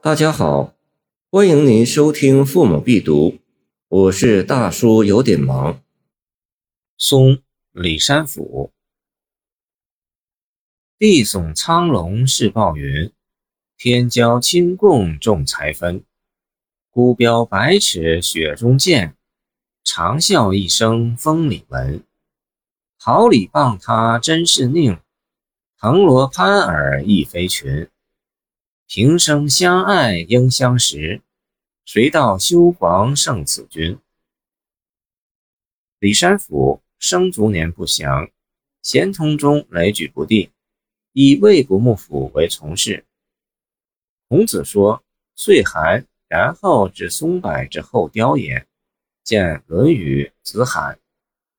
大家好，欢迎您收听《父母必读》，我是大叔，有点忙。松，李山甫。地耸苍龙是暴云，天骄亲共重才分。孤标百尺雪中见，长啸一声风里闻。桃李傍他真是佞，藤萝攀耳亦非群。平生相爱应相识，谁道休皇胜此君？李山甫生卒年不详，咸通中雷举不第，以魏国幕府为从事。孔子说：“岁寒，然后至松柏之后凋也。”见《论语·子罕》，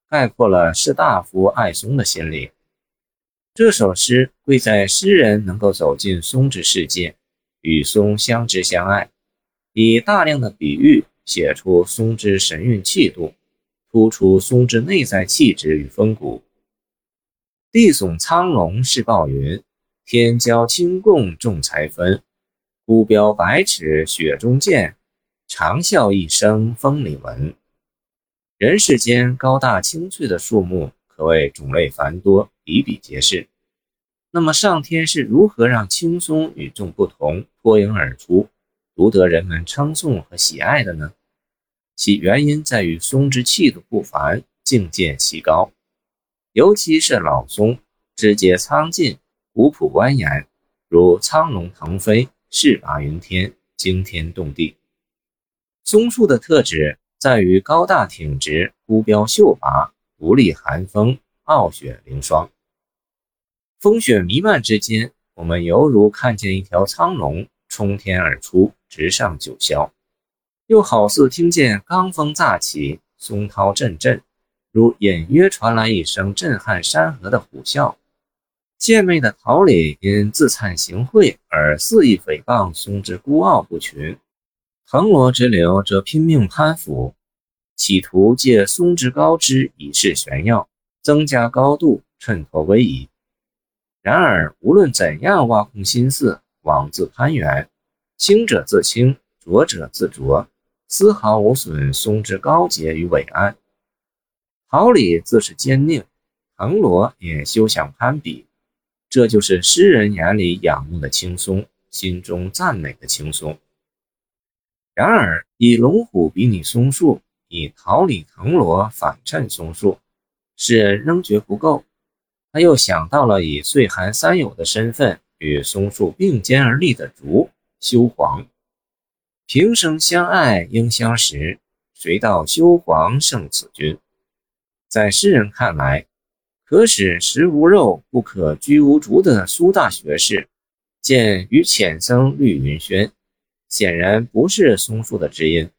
概括了士大夫爱松的心理。这首诗贵在诗人能够走进松之世界。与松相知相爱，以大量的比喻写出松之神韵气度，突出松之内在气质与风骨。地耸苍龙是暴云，天骄清共重才分。孤标百尺雪中见，长啸一声风里闻。人世间高大青翠的树木可谓种类繁多，比比皆是。那么上天是如何让青松与众不同、脱颖而出，独得人们称颂和喜爱的呢？其原因在于松之气度不凡，境界奇高。尤其是老松，枝节苍劲，古朴蜿蜒，如苍龙腾飞，势拔云天，惊天动地。松树的特质在于高大挺直，孤标秀拔，独立寒风，傲雪凌霜。风雪弥漫之间，我们犹如看见一条苍龙冲天而出，直上九霄；又好似听见罡风乍起，松涛阵阵，如隐约传来一声震撼山河的虎啸。贱媚的桃李因自惭形秽而肆意诽谤松之孤傲不群，藤萝之流则拼命攀附，企图借松之高枝以示炫耀，增加高度，衬托威仪。然而，无论怎样挖空心思妄自攀援，清者自清，浊者自浊，丝毫无损松之高洁与伟岸。桃李自是坚佞，藤萝也休想攀比。这就是诗人眼里仰慕的青松，心中赞美的青松。然而，以龙虎比拟松树，以桃李藤萝反衬松树，诗人仍觉不够。他又想到了以岁寒三友的身份与松树并肩而立的竹修黄。平生相爱应相识，谁道修黄胜此君？在诗人看来，可使食无肉，不可居无竹的苏大学士，见与浅僧绿云轩，显然不是松树的知音。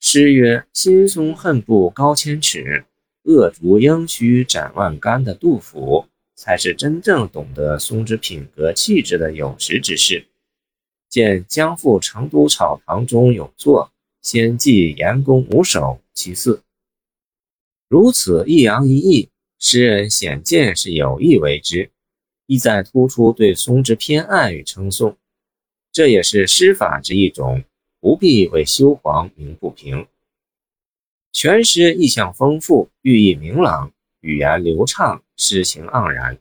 诗曰：“心松恨不高千尺。”恶竹应须斩万竿的杜甫，才是真正懂得松之品格气质的有识之士。见《江父成都草堂》中有作《先记严公五首》其四。如此一扬一抑，诗人显见是有意为之，意在突出对松之偏爱与称颂。这也是诗法之一种，不必为修黄鸣不平。全诗意象丰富，寓意明朗，语言流畅，诗情盎然。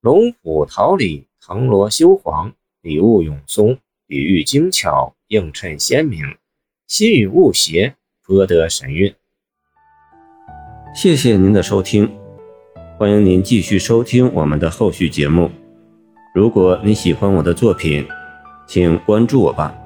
龙虎桃李藤萝修黄，礼物永松，比喻精巧，映衬鲜明，心与物谐，颇得神韵。谢谢您的收听，欢迎您继续收听我们的后续节目。如果你喜欢我的作品，请关注我吧。